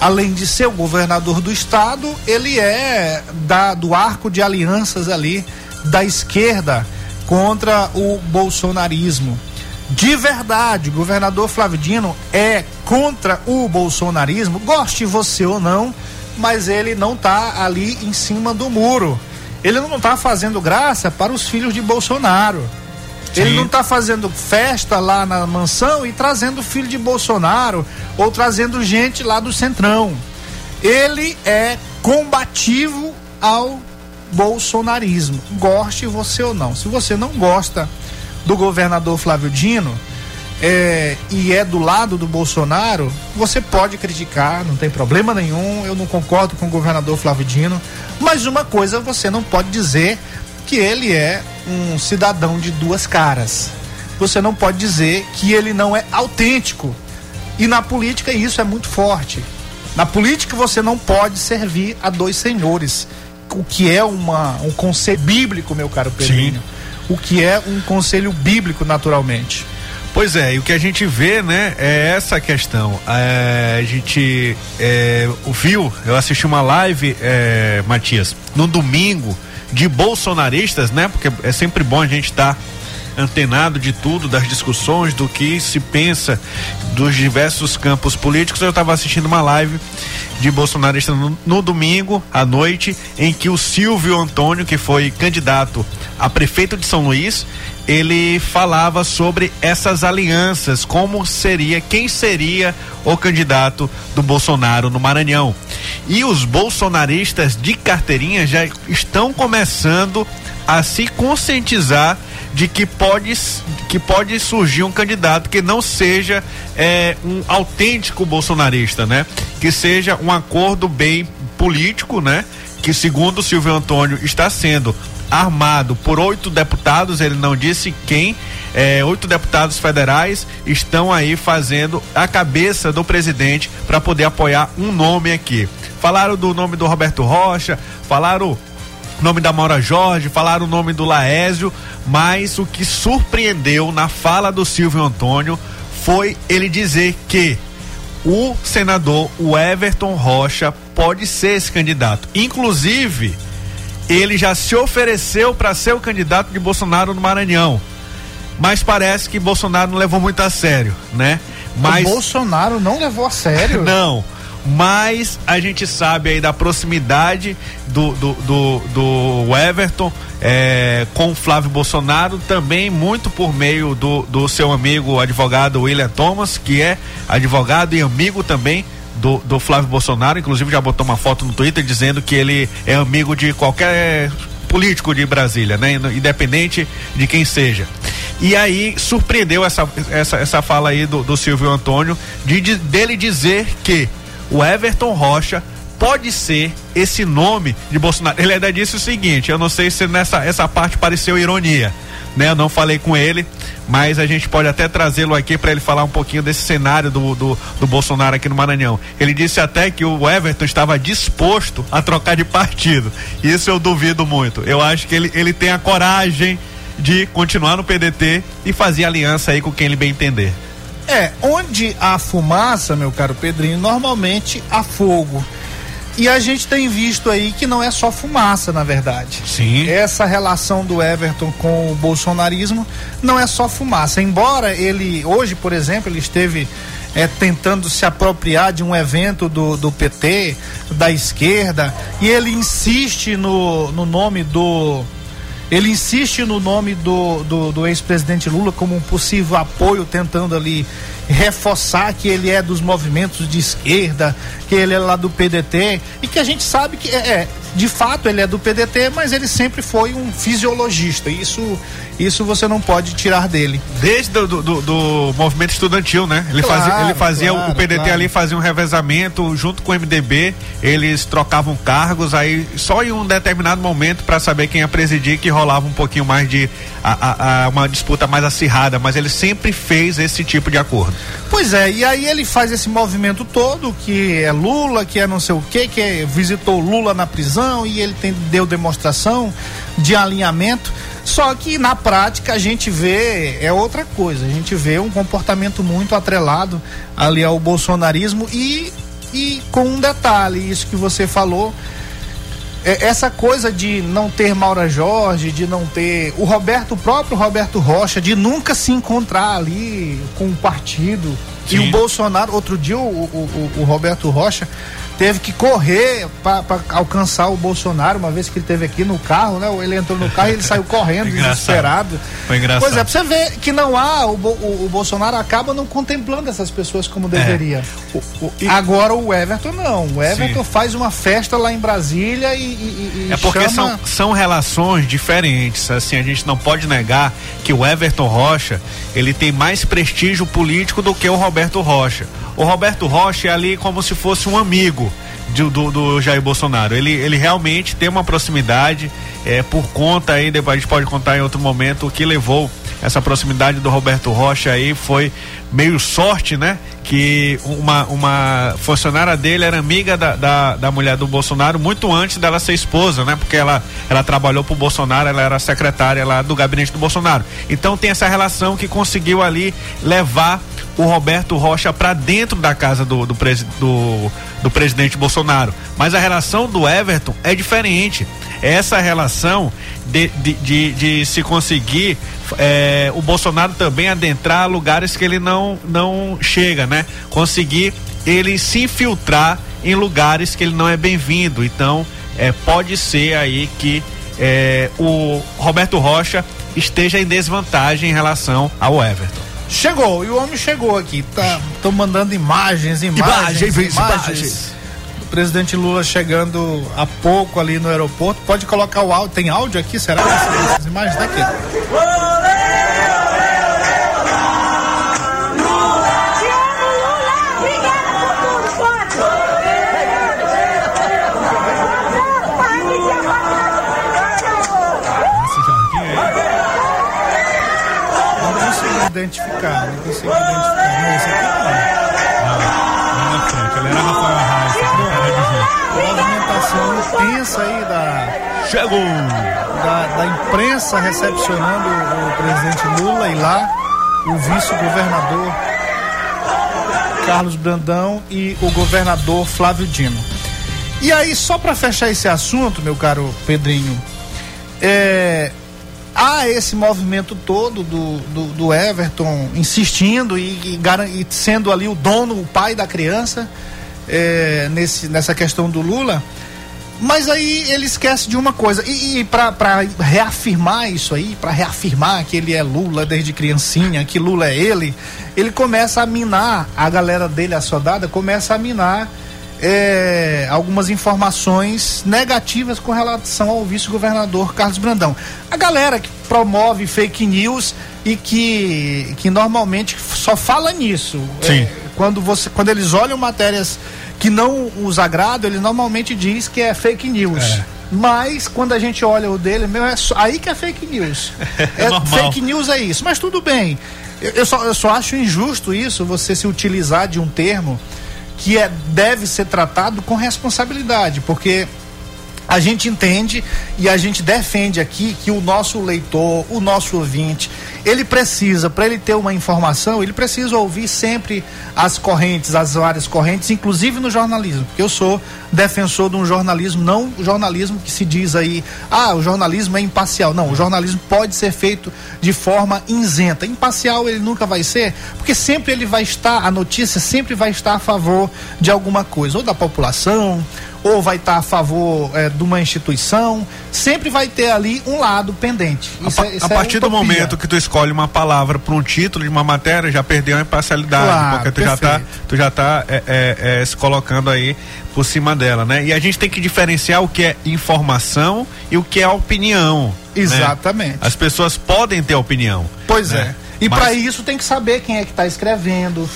além de ser o governador do estado, ele é da, do arco de alianças ali da esquerda contra o bolsonarismo. De verdade, o governador Flávio Dino é contra o bolsonarismo, goste você ou não, mas ele não está ali em cima do muro. Ele não está fazendo graça para os filhos de Bolsonaro. Ele Sim. não está fazendo festa lá na mansão e trazendo filho de Bolsonaro ou trazendo gente lá do Centrão. Ele é combativo ao bolsonarismo, goste você ou não. Se você não gosta do governador Flávio Dino é, e é do lado do Bolsonaro, você pode criticar, não tem problema nenhum. Eu não concordo com o governador Flávio Dino, mas uma coisa você não pode dizer que ele é um cidadão de duas caras. Você não pode dizer que ele não é autêntico. E na política isso é muito forte. Na política você não pode servir a dois senhores, o que é uma, um conselho bíblico, meu caro Pedrinho. O que é um conselho bíblico, naturalmente. Pois é, e o que a gente vê, né, é essa questão. É, a gente é, viu, eu assisti uma live, é, Matias, no domingo, de bolsonaristas, né, porque é sempre bom a gente estar antenado de tudo, das discussões, do que se pensa dos diversos campos políticos. Eu estava assistindo uma live de bolsonaristas no, no domingo à noite, em que o Silvio Antônio, que foi candidato a prefeito de São Luís, ele falava sobre essas alianças, como seria, quem seria o candidato do Bolsonaro no Maranhão. E os bolsonaristas de carteirinha já estão começando a se conscientizar de que pode, que pode surgir um candidato que não seja é, um autêntico bolsonarista, né? Que seja um acordo bem político, né? Que segundo Silvio Antônio está sendo armado por oito deputados, ele não disse quem, é, oito deputados federais estão aí fazendo a cabeça do presidente para poder apoiar um nome aqui. Falaram do nome do Roberto Rocha, falaram nome da Maura Jorge, falaram o nome do Laésio, mas o que surpreendeu na fala do Silvio Antônio foi ele dizer que o senador, o Everton Rocha, pode ser esse candidato. Inclusive, ele já se ofereceu para ser o candidato de Bolsonaro no Maranhão. Mas parece que Bolsonaro não levou muito a sério, né? Mas O Bolsonaro não levou a sério. não. Mas a gente sabe aí da proximidade do, do, do, do Everton é, com o Flávio Bolsonaro, também muito por meio do, do seu amigo advogado William Thomas, que é advogado e amigo também do, do Flávio Bolsonaro, inclusive já botou uma foto no Twitter dizendo que ele é amigo de qualquer político de Brasília, né? Independente de quem seja. E aí surpreendeu essa, essa, essa fala aí do, do Silvio Antônio de, de, dele dizer que o Everton Rocha pode ser esse nome de Bolsonaro. Ele ainda disse o seguinte: eu não sei se nessa essa parte pareceu ironia né? Eu não falei com ele, mas a gente pode até trazê-lo aqui para ele falar um pouquinho desse cenário do, do, do, Bolsonaro aqui no Maranhão. Ele disse até que o Everton estava disposto a trocar de partido. Isso eu duvido muito. Eu acho que ele, ele tem a coragem de continuar no PDT e fazer aliança aí com quem ele bem entender. É, onde há fumaça, meu caro Pedrinho, normalmente há fogo. E a gente tem visto aí que não é só fumaça, na verdade. Sim. Essa relação do Everton com o bolsonarismo não é só fumaça. Embora ele, hoje, por exemplo, ele esteve é, tentando se apropriar de um evento do, do PT, da esquerda, e ele insiste no, no nome do. Ele insiste no nome do, do, do ex-presidente Lula como um possível apoio, tentando ali reforçar que ele é dos movimentos de esquerda, que ele é lá do PDT e que a gente sabe que é, é de fato ele é do PDT, mas ele sempre foi um fisiologista. Isso, isso você não pode tirar dele. Desde do, do, do movimento estudantil, né? Ele claro, fazia, ele fazia claro, o PDT claro. ali fazia um revezamento junto com o MDB. Eles trocavam cargos aí só em um determinado momento para saber quem ia presidir que rolava um pouquinho mais de a, a, uma disputa mais acirrada, mas ele sempre fez esse tipo de acordo. Pois é, e aí ele faz esse movimento todo que é Lula, que é não sei o que, que é, visitou Lula na prisão e ele tem, deu demonstração de alinhamento. Só que na prática a gente vê é outra coisa. A gente vê um comportamento muito atrelado ali ao bolsonarismo e, e com um detalhe, isso que você falou. É, essa coisa de não ter Maura Jorge, de não ter o Roberto, o próprio Roberto Rocha, de nunca se encontrar ali com o partido. Sim. E o Bolsonaro, outro dia o, o, o, o Roberto Rocha teve que correr para alcançar o Bolsonaro, uma vez que ele teve aqui no carro, né? Ele entrou no carro e ele saiu correndo, desesperado. Foi engraçado. Pois é, pra você ver que não há, o, o, o Bolsonaro acaba não contemplando essas pessoas como deveria. Agora o Everton não. O Everton Sim. faz uma festa lá em Brasília e. e- e É porque chama... são, são relações diferentes. Assim, a gente não pode negar que o Everton Rocha ele tem mais prestígio político do que o Roberto Rocha. O Roberto Rocha é ali como se fosse um amigo de- do, do Jair Bolsonaro. Ele, ele realmente tem uma proximidade é, por conta aí, depois a gente pode contar em outro momento o que levou essa proximidade do Roberto Rocha aí foi meio sorte, né? Que uma, uma funcionária dele era amiga da, da, da mulher do Bolsonaro muito antes dela ser esposa, né? Porque ela, ela trabalhou pro Bolsonaro, ela era secretária lá do gabinete do Bolsonaro. Então tem essa relação que conseguiu ali levar o Roberto Rocha para dentro da casa do, do, presi- do, do presidente Bolsonaro. Mas a relação do Everton é diferente. Essa relação de, de, de, de se conseguir é, o Bolsonaro também adentrar lugares que ele não, não chega, né? Conseguir ele se infiltrar em lugares que ele não é bem-vindo. Então, é, pode ser aí que é, o Roberto Rocha esteja em desvantagem em relação ao Everton. Chegou, e o homem chegou aqui. Tá, Estão mandando imagens, imagens, Imagens, imagens. imagens. O presidente Lula chegando há pouco ali no aeroporto. Pode colocar o áudio. Tem áudio aqui? Será que essas imagens daqui? Identificar, não consigo identificar. Não, esse aqui Lá na frente, ele era Rafael Arraes, secretário de não. Movimentação tensa aí da, Chegou! da, da imprensa recepcionando o, o presidente Lula e lá o vice-governador Carlos Brandão e o governador Flávio Dino. E aí, só para fechar esse assunto, meu caro Pedrinho, é, há esse movimento todo do, do, do Everton insistindo e, e e sendo ali o dono, o pai da criança, é, nesse, nessa questão do Lula. Mas aí ele esquece de uma coisa. E, e para reafirmar isso aí, para reafirmar que ele é Lula desde criancinha, que Lula é ele, ele começa a minar, a galera dele assodada começa a minar é, algumas informações negativas com relação ao vice-governador Carlos Brandão. A galera que promove fake news e que, que normalmente só fala nisso. Sim. É, quando, você, quando eles olham matérias que não os agradam, eles normalmente diz que é fake news. É. Mas quando a gente olha o dele, meu, é só- aí que é fake news. É normal. fake news é isso. Mas tudo bem. Eu, eu só, eu só acho injusto isso, você se utilizar de um termo que é, deve ser tratado com responsabilidade, porque a gente entende e a gente defende aqui que o nosso leitor, o nosso ouvinte, ele precisa, para ele ter uma informação, ele precisa ouvir sempre as correntes, as várias correntes, inclusive no jornalismo, porque eu sou defensor de um jornalismo, não o jornalismo que se diz aí, ah, o jornalismo é imparcial. Não, o jornalismo pode ser feito de forma isenta. Imparcial ele nunca vai ser, porque sempre ele vai estar, a notícia sempre vai estar a favor de alguma coisa, ou da população, ou vai estar a favor eh, de uma instituição, sempre vai ter ali um lado pendente. A, Isso é- isso a é partir do utopia. momento que tu escolhe uma palavra para um título de uma matéria, já perdeu a imparcialidade, Claro, porque tu já tá, perfeito. tu já tá é, é, é, se colocando aí por cima dela, né? E a gente tem que diferenciar o que é informação e o que é opinião. né? Exatamente. As pessoas podem ter opinião. Pois né? é. E Mas- para isso tem que saber quem é que está escrevendo,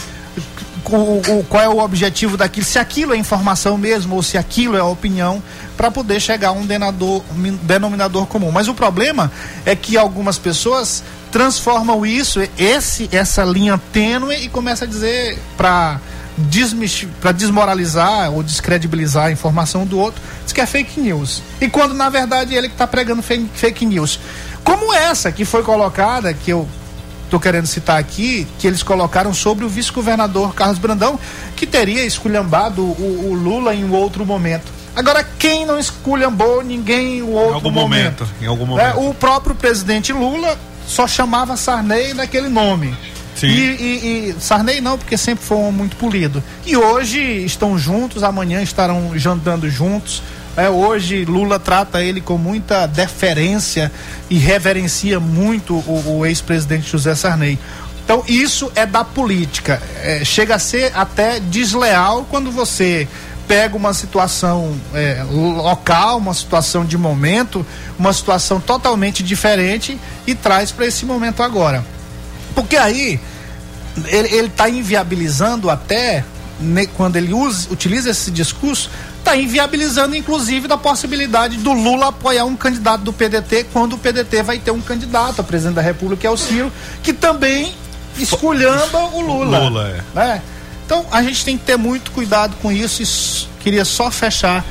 qual é o objetivo daquilo, se aquilo é informação mesmo ou se aquilo é opinião, para poder chegar a um denador- min- denominador comum. Mas o problema é que algumas pessoas transformam isso, esse, essa linha tênue e começa a dizer para para desmoralizar ou descredibilizar a informação do outro, diz que é fake news. E quando na verdade ele que está pregando fake news. Como essa que foi colocada, que eu estou querendo citar aqui, que eles colocaram sobre o vice-governador Carlos Brandão, que teria esculhambado o, o Lula em outro momento. Agora, quem não esculhambou ninguém em um outro algum momento, em algum É, momento. o próprio presidente Lula só chamava Sarney daquele nome. Sim. E, e- e Sarney não, porque sempre foi um muito polido. E hoje estão juntos, amanhã estarão jantando juntos. É, hoje Lula trata ele com muita deferência e reverencia muito o, o ex-presidente José Sarney. Então isso é da política. É, chega a ser até desleal quando você pega uma situação é, local, uma situação de momento, uma situação totalmente diferente e traz para esse momento agora. Porque aí ele está inviabilizando até né, quando ele usa, utiliza esse discurso, está inviabilizando inclusive da possibilidade do Lula apoiar um candidato do PDT quando o PDT vai ter um candidato a presidente da República, que é o Ciro, que também esculhamba o Lula. Lula, é. né? Então a gente tem que ter muito cuidado com isso e queria só fechar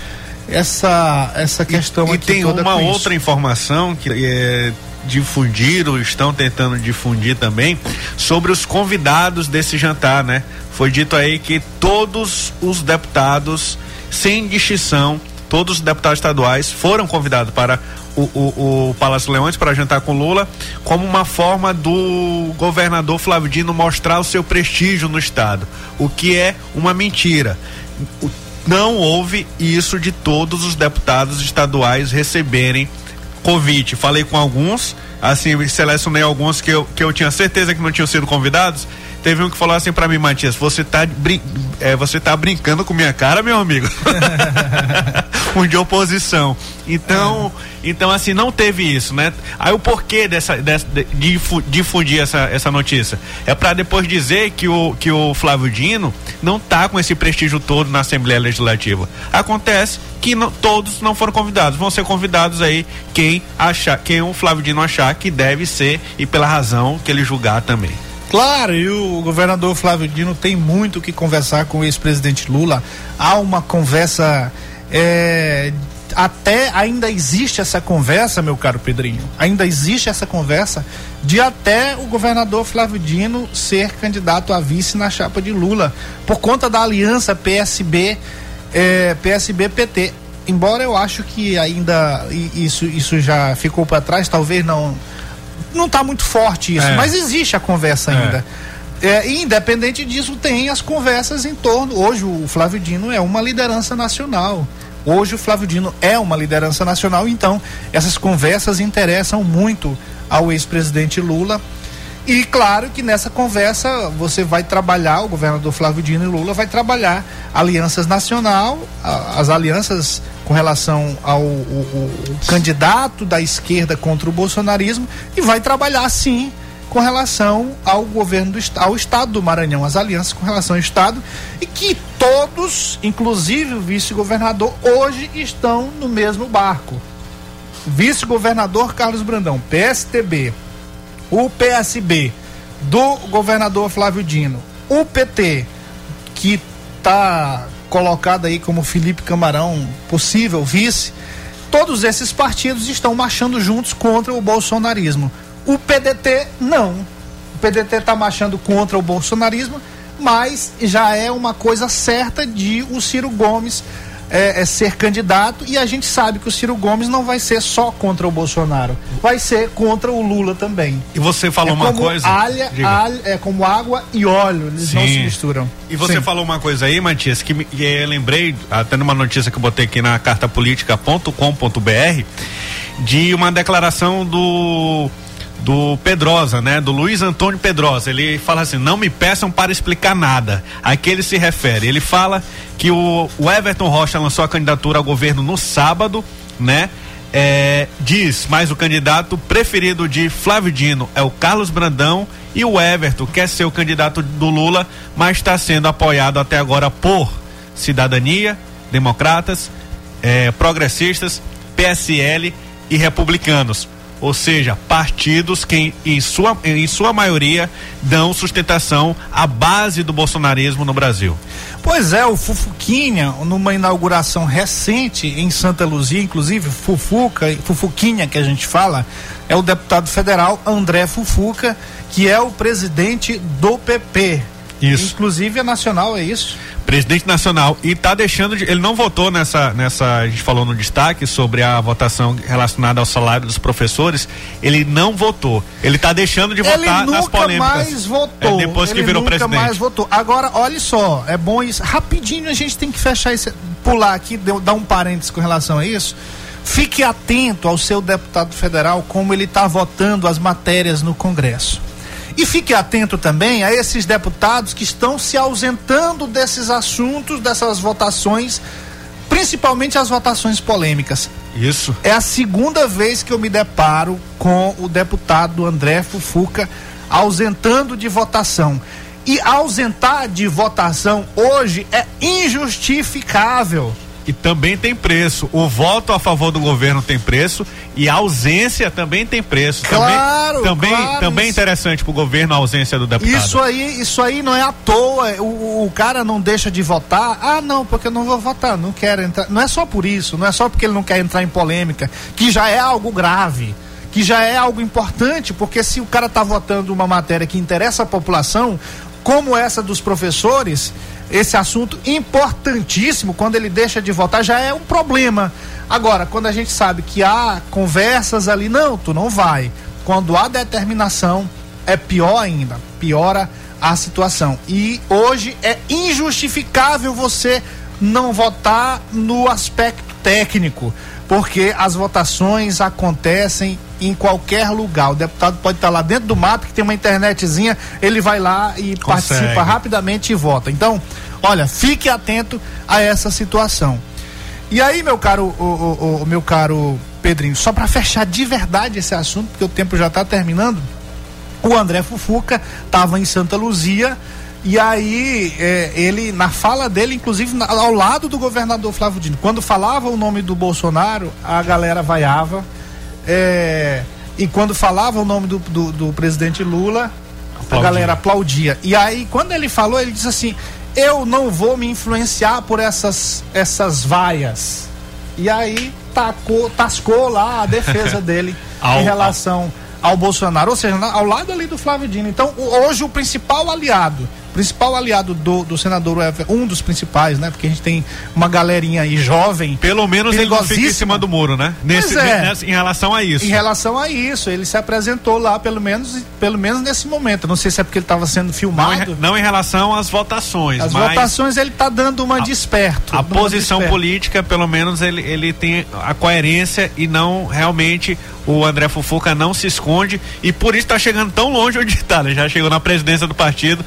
essa essa questão E aqui tem toda uma outra isso. informação que é, difundiram, estão tentando difundir também, sobre os convidados desse jantar, né? Foi dito aí que todos os deputados, sem distinção, todos os deputados estaduais foram convidados para o, o, o Palácio Leões para jantar com Lula, como uma forma do governador Flávio Dino mostrar o seu prestígio no estado, o que é uma mentira. Não houve isso de todos os deputados estaduais receberem convite. Falei com alguns, assim, selecionei alguns que eu, que eu tinha certeza que não tinham sido convidados. Teve um que falou assim pra mim, Matias, você tá, brin é, você tá brincando com minha cara, meu amigo? um de oposição. Então, então assim, não teve isso, né? Aí o porquê dessa, dessa de difu- difundir essa, essa notícia? É para depois dizer que o, que o Flávio Dino não tá com esse prestígio todo na Assembleia Legislativa. Acontece que não- todos não foram convidados. Vão ser convidados aí quem achar, quem o Flávio Dino achar que deve ser e pela razão que ele julgar também. Claro, e o governador Flávio Dino tem muito o que conversar com o ex-presidente Lula. Há uma conversa. é, até ainda existe essa conversa, meu caro Pedrinho. Ainda existe essa conversa de até o governador Flávio Dino ser candidato a vice na chapa de Lula, por conta da aliança PSB, é, PSB-PT. Embora eu acho que ainda isso, isso já ficou para trás, talvez não não está muito forte isso, É. mas existe a conversa ainda. É, e independente disso, tem as conversas em torno. Hoje o Flávio Dino é uma liderança nacional. Hoje o Flávio Dino é uma liderança nacional, então essas conversas interessam muito ao ex-presidente Lula. E claro que nessa conversa você vai trabalhar, o governador Flávio Dino e Lula vai trabalhar alianças nacional, as alianças com relação ao o, o, o candidato da esquerda contra o bolsonarismo e vai trabalhar sim com relação ao governo do ao estado do Maranhão, as alianças com relação ao estado e que todos, inclusive o vice-governador, hoje estão no mesmo barco. Vice-governador Carlos Brandão, PSTB, o PSB do governador Flávio Dino, o PT que está colocado aí como Felipe Camarão, possível vice, todos esses partidos estão marchando juntos contra o bolsonarismo. O PDT não. O PDT está marchando contra o bolsonarismo, mas já é uma coisa certa de o Ciro Gomes é, é, ser candidato e a gente sabe que o Ciro Gomes não vai ser só contra o Bolsonaro, vai ser contra o Lula também. E você falou é uma coisa. Alha, alha, é como água e óleo, eles Sim. não se misturam. E você Sim. falou uma coisa aí, Matias, que, me, eu lembrei, até numa notícia que eu botei aqui na cartapolitica.com.br, de uma declaração do do Pedrosa, né? Do Luiz Antônio Pedrosa. Ele fala assim: não me peçam para explicar nada. A que ele se refere? Ele fala que o, o Everton Rocha lançou a candidatura ao governo no sábado, né? É, diz, mas o candidato preferido de Flávio Dino é o Carlos Brandão e o Everton quer ser o candidato do Lula, mas está sendo apoiado até agora por Cidadania, Democratas, é, Progressistas, PSL e Republicanos ou seja, partidos que em sua, em sua maioria dão sustentação à base do bolsonarismo no Brasil. Pois é, o Fufuquinha, numa inauguração recente em Santa Luzia, inclusive Fufuca, Fufuquinha que a gente fala, é o deputado federal André Fufuca, que é o presidente do PP. Isso. Inclusive é nacional, é isso? presidente nacional e está deixando de, ele não votou nessa nessa a gente falou no destaque sobre a votação relacionada ao salário dos professores ele não votou. Ele está deixando de ele votar nas polêmicas. mais votou. é, depois ele que virou nunca presidente. mais votou. Agora olha só é bom isso. Rapidinho a gente tem que fechar esse pular aqui dar um parênteses com relação a isso. Fique atento ao seu deputado federal como ele está votando as matérias no Congresso e fique atento também a esses deputados que estão se ausentando desses assuntos, dessas votações, principalmente as votações polêmicas. Isso. É a segunda vez que eu me deparo com o deputado André Fufuca ausentando de votação. E ausentar de votação hoje é injustificável e também tem preço. O voto a favor do governo tem preço e a ausência também tem preço. Claro, também claro, também, também interessante para o governo a ausência do deputado. Isso aí, isso aí não é à toa. O, o cara não deixa de votar. Ah, não, porque eu não vou votar, não quero entrar. Não é só por isso, não é só porque ele não quer entrar em polêmica, que já é algo grave que já é algo importante, porque se o cara está votando uma matéria que interessa a população, como essa dos professores, esse assunto importantíssimo, quando ele deixa de votar, já é um problema. Agora, quando a gente sabe que há conversas ali, não, tu não vai. Quando há determinação, é pior ainda, piora a situação. E hoje é injustificável você não votar no aspecto técnico, porque as votações acontecem em qualquer lugar. O deputado pode estar lá dentro do mato, que tem uma internetzinha, ele vai lá e Consegue. participa rapidamente e vota. Então, olha, fique atento a essa situação. E aí, meu caro, o, o, o meu caro Pedrinho, só para fechar de verdade esse assunto, porque o tempo já está terminando, o André Fufuca estava em Santa Luzia e aí é, ele, na fala dele, inclusive na, ao lado do governador Flávio Dino, quando falava o nome do Bolsonaro, a galera vaiava. É, e quando falava o nome do, do, do presidente Lula, aplaudia. a galera aplaudia. E aí, quando ele falou, ele disse assim: Eu não vou me influenciar por essas, essas vaias. E aí tacou, tascou lá a defesa dele em relação ao Bolsonaro, ou seja, ao lado ali do Flávio Dino. Então, hoje o principal aliado principal aliado do, do senador Everton, um dos principais, né? Porque a gente tem uma galerinha aí jovem. Pelo menos ele não fica em cima do muro, né? Nesse, é, nesse, em relação a isso. Em relação a isso, ele se apresentou lá, pelo menos, pelo menos nesse momento. Não sei se é porque ele estava sendo filmado. Não em, não em, relação às votações. As votações ele está dando uma a, desperto. A posição desperto. política, pelo menos, ele, ele tem a coerência e não realmente o André Fufuca não se esconde e por isso está chegando tão longe onde está, né? Já chegou na presidência do partido,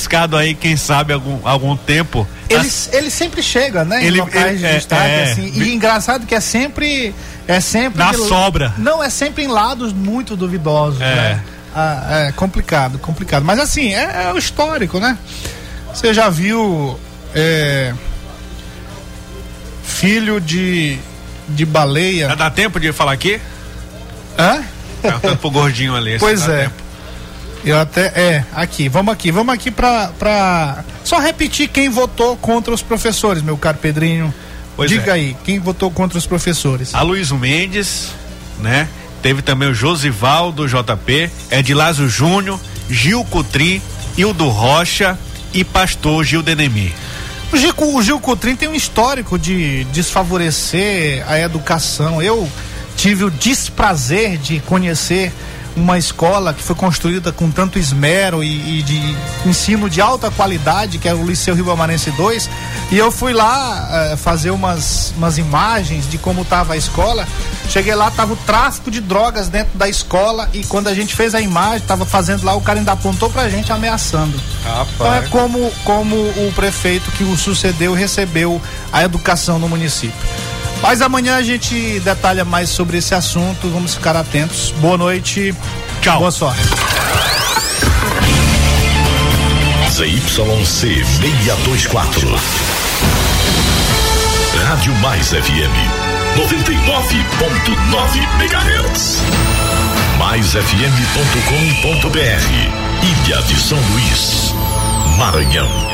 arriscado aí, quem sabe, algum, algum tempo. Ele, ele sempre chega, né? Ele- em locais ele- de é, destaque, é. assim. E engraçado que é sempre. É sempre. Na de- sobra. Não, é sempre em lados muito duvidosos, É. né? Ah, é complicado, complicado. Mas assim, é, é o histórico, né? Você já viu. é, filho de. de baleia. Já dá tempo de falar aqui? Hã? Perguntando pro gordinho ali. Pois é. tempo. Eu até. É, aqui, vamos aqui, vamos aqui pra, pra. Só repetir quem votou contra os professores, meu caro Pedrinho. Pois Diga é. aí, quem votou contra os professores? Aloysio Mendes, né? Teve também o Josivaldo JP, Edilásio Júnior, Gil Cutrim, Hildo Rocha e Pastor Gil Denemi. O Gil, o Gil Coutrin tem um histórico de desfavorecer a educação. Eu tive o desprazer de conhecer uma escola que foi construída com tanto esmero e, e de ensino de alta qualidade, que é o Liceu Rio Amarense 2, e eu fui lá eh, fazer umas, umas imagens de como estava a escola. Cheguei lá, tava o tráfico de drogas dentro da escola e quando a gente fez a imagem, tava fazendo lá, o cara ainda apontou pra gente ameaçando. Então é como, como o prefeito que o sucedeu recebeu a educação no município. Mas amanhã a gente detalha mais sobre esse assunto, vamos ficar atentos. Boa noite. Tchau. Boa sorte. ZYC 624. Rádio Mais FM 99.9 MHz. MaisFM.com.br Ilha de São Luís, Maranhão.